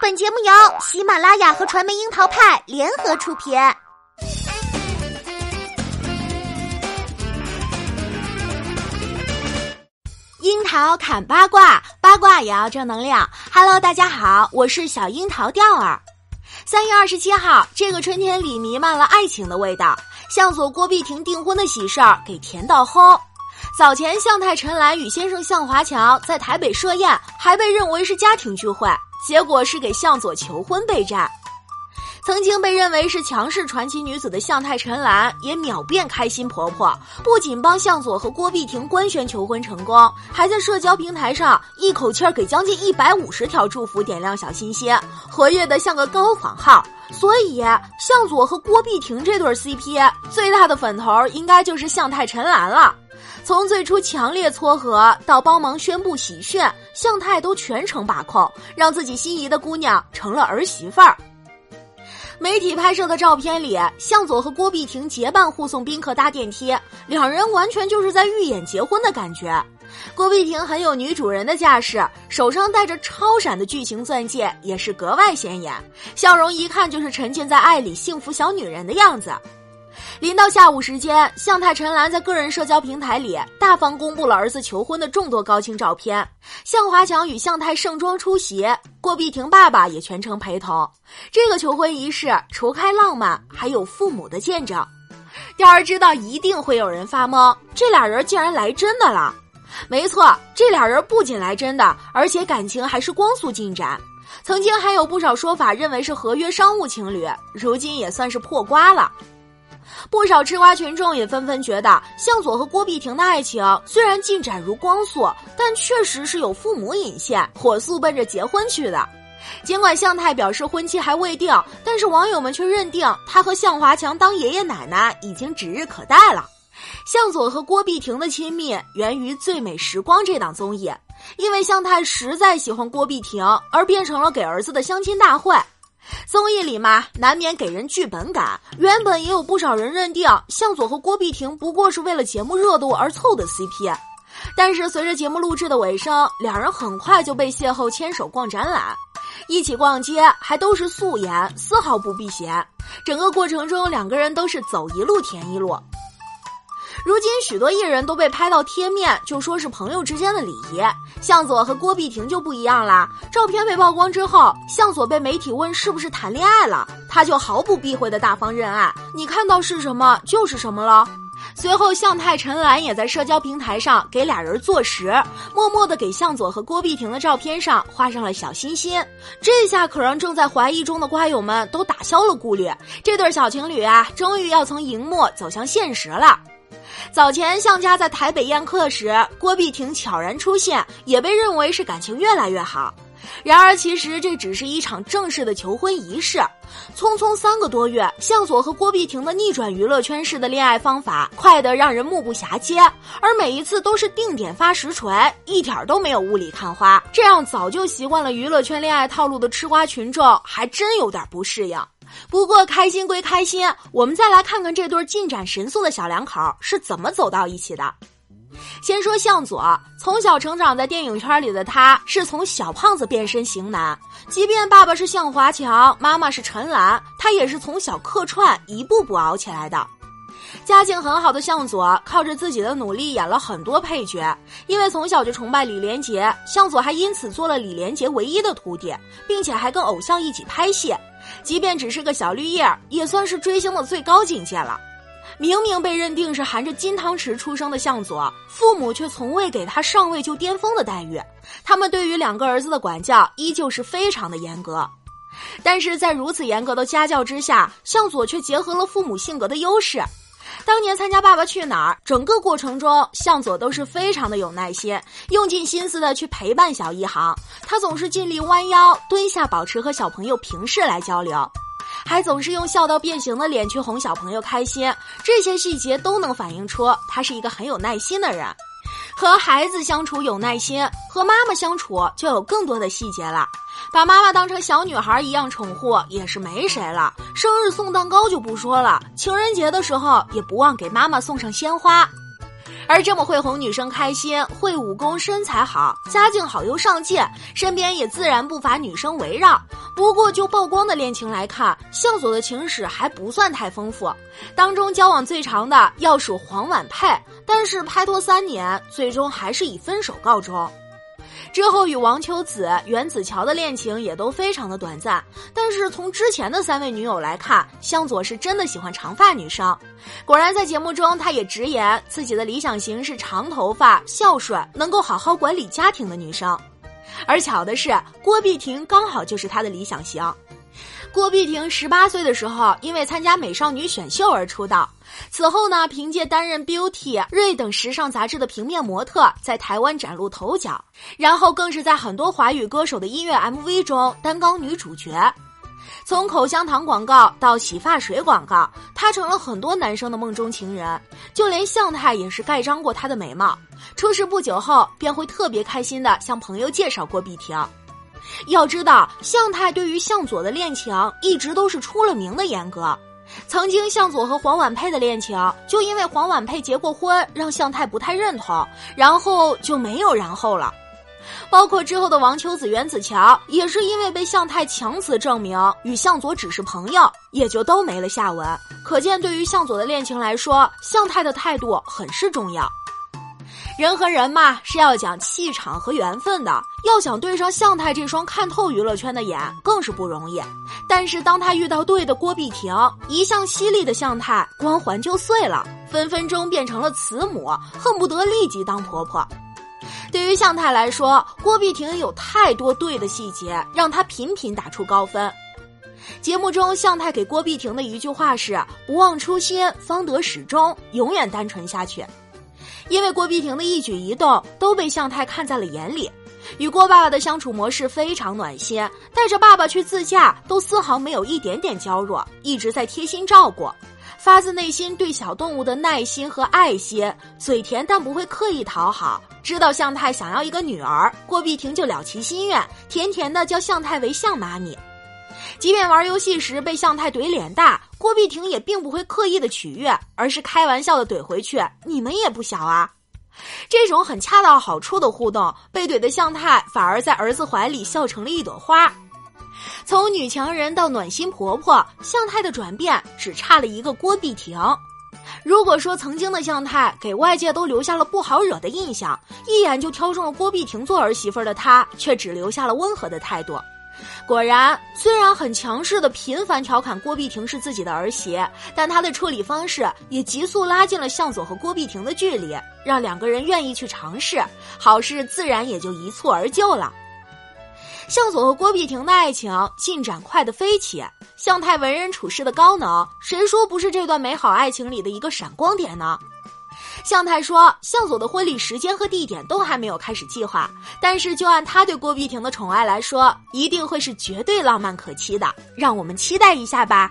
本节目由喜马拉雅和传媒樱桃派联合出品。樱桃砍八卦，八卦也要正能量。Hello，大家好，我是小樱桃调儿。三月二十七号，这个春天里弥漫了爱情的味道。向佐郭碧婷订婚的喜事儿给甜到齁。早前向太陈岚与先生向华强在台北设宴，还被认为是家庭聚会，结果是给向佐求婚备战。曾经被认为是强势传奇女子的向太陈岚，也秒变开心婆婆，不仅帮向佐和郭碧婷官宣求婚成功，还在社交平台上一口气儿给将近一百五十条祝福点亮小心心，活跃的像个高仿号。所以，向佐和郭碧婷这对 CP 最大的粉头应该就是向太陈岚了。从最初强烈撮合到帮忙宣布喜讯，向太都全程把控，让自己心仪的姑娘成了儿媳妇儿。媒体拍摄的照片里，向佐和郭碧婷结伴护送宾客搭电梯，两人完全就是在预演结婚的感觉。郭碧婷很有女主人的架势，手上戴着超闪的巨型钻戒，也是格外显眼，笑容一看就是沉浸在爱里幸福小女人的样子。临到下午时间，向太陈岚在个人社交平台里大方公布了儿子求婚的众多高清照片。向华强与向太盛装出席，郭碧婷爸爸也全程陪同。这个求婚仪式除开浪漫，还有父母的见证。调儿知道一定会有人发懵，这俩人竟然来真的了。没错，这俩人不仅来真的，而且感情还是光速进展。曾经还有不少说法认为是合约商务情侣，如今也算是破瓜了。不少吃瓜群众也纷纷觉得，向佐和郭碧婷的爱情虽然进展如光速，但确实是有父母引线，火速奔着结婚去的。尽管向太表示婚期还未定，但是网友们却认定他和向华强当爷爷奶奶已经指日可待了。向佐和郭碧婷的亲密源于《最美时光》这档综艺，因为向太实在喜欢郭碧婷，而变成了给儿子的相亲大会。综艺里嘛，难免给人剧本感。原本也有不少人认定向佐和郭碧婷不过是为了节目热度而凑的 CP，但是随着节目录制的尾声，两人很快就被邂逅牵手逛展览，一起逛街还都是素颜，丝毫不避嫌。整个过程中，两个人都是走一路甜一路。如今许多艺人都被拍到贴面，就说是朋友之间的礼仪。向佐和郭碧婷就不一样啦。照片被曝光之后，向佐被媒体问是不是谈恋爱了，他就毫不避讳的大方认爱，你看到是什么就是什么了。随后，向太陈岚也在社交平台上给俩人坐实，默默的给向佐和郭碧婷的照片上画上了小心心。这下可让正在怀疑中的瓜友们都打消了顾虑，这对小情侣啊，终于要从荧幕走向现实了。早前向家在台北宴客时，郭碧婷悄然出现，也被认为是感情越来越好。然而，其实这只是一场正式的求婚仪式。匆匆三个多月，向佐和郭碧婷的逆转娱乐圈式的恋爱方法，快得让人目不暇接。而每一次都是定点发实锤，一点都没有雾里看花。这样早就习惯了娱乐圈恋爱套路的吃瓜群众，还真有点不适应。不过开心归开心，我们再来看看这对进展神速的小两口是怎么走到一起的。先说向佐，从小成长在电影圈里的他，是从小胖子变身型男。即便爸爸是向华强，妈妈是陈岚，他也是从小客串，一步步熬起来的。家境很好的向佐，靠着自己的努力演了很多配角。因为从小就崇拜李连杰，向佐还因此做了李连杰唯一的徒弟，并且还跟偶像一起拍戏。即便只是个小绿叶，也算是追星的最高境界了。明明被认定是含着金汤匙出生的向佐，父母却从未给他上位就巅峰的待遇。他们对于两个儿子的管教依旧是非常的严格。但是在如此严格的家教之下，向佐却结合了父母性格的优势。当年参加《爸爸去哪儿》，整个过程中，向佐都是非常的有耐心，用尽心思的去陪伴小一航。他总是尽力弯腰蹲下，保持和小朋友平视来交流。还总是用笑到变形的脸去哄小朋友开心，这些细节都能反映出他是一个很有耐心的人。和孩子相处有耐心，和妈妈相处就有更多的细节了。把妈妈当成小女孩一样宠护也是没谁了。生日送蛋糕就不说了，情人节的时候也不忘给妈妈送上鲜花。而这么会哄女生开心、会武功、身材好、家境好又上进，身边也自然不乏女生围绕。不过就曝光的恋情来看，向佐的情史还不算太丰富，当中交往最长的要数黄婉佩，但是拍拖三年，最终还是以分手告终。之后与王秋子、袁子乔的恋情也都非常的短暂，但是从之前的三位女友来看，向佐是真的喜欢长发女生。果然，在节目中，他也直言自己的理想型是长头发、孝顺、能够好好管理家庭的女生。而巧的是，郭碧婷刚好就是他的理想型。郭碧婷十八岁的时候，因为参加美少女选秀而出道。此后呢，凭借担任《Beauty》、《瑞》等时尚杂志的平面模特，在台湾崭露头角。然后更是在很多华语歌手的音乐 MV 中担纲女主角。从口香糖广告到洗发水广告，她成了很多男生的梦中情人。就连向太也是盖章过她的美貌。出事不久后，便会特别开心的向朋友介绍郭碧婷。要知道，向太对于向佐的恋情一直都是出了名的严格。曾经向佐和黄婉佩的恋情，就因为黄婉佩结过婚，让向太不太认同，然后就没有然后了。包括之后的王秋子、袁子乔，也是因为被向太强词证明与向佐只是朋友，也就都没了下文。可见，对于向佐的恋情来说，向太的态度很是重要。人和人嘛，是要讲气场和缘分的。要想对上向太这双看透娱乐圈的眼，更是不容易。但是当他遇到对的郭碧婷，一向犀利的向太光环就碎了，分分钟变成了慈母，恨不得立即当婆婆。对于向太来说，郭碧婷有太多对的细节，让他频频打出高分。节目中，向太给郭碧婷的一句话是：“不忘初心，方得始终，永远单纯下去。”因为郭碧婷的一举一动都被向太看在了眼里，与郭爸爸的相处模式非常暖心，带着爸爸去自驾都丝毫没有一点点娇弱，一直在贴心照顾，发自内心对小动物的耐心和爱心，嘴甜但不会刻意讨好。知道向太想要一个女儿，郭碧婷就了其心愿，甜甜的叫向太为向妈咪。即便玩游戏时被向太怼脸大，郭碧婷也并不会刻意的取悦，而是开玩笑的怼回去：“你们也不小啊。”这种很恰到好处的互动，被怼的向太反而在儿子怀里笑成了一朵花。从女强人到暖心婆婆，向太的转变只差了一个郭碧婷。如果说曾经的向太给外界都留下了不好惹的印象，一眼就挑中了郭碧婷做儿媳妇的她，却只留下了温和的态度。果然，虽然很强势的频繁调侃郭碧婷是自己的儿媳，但他的处理方式也急速拉近了向佐和郭碧婷的距离，让两个人愿意去尝试，好事自然也就一蹴而就了。向佐和郭碧婷的爱情进展快得飞起，向太为人处事的高能，谁说不是这段美好爱情里的一个闪光点呢？向太说，向佐的婚礼时间和地点都还没有开始计划，但是就按他对郭碧婷的宠爱来说，一定会是绝对浪漫可期的，让我们期待一下吧。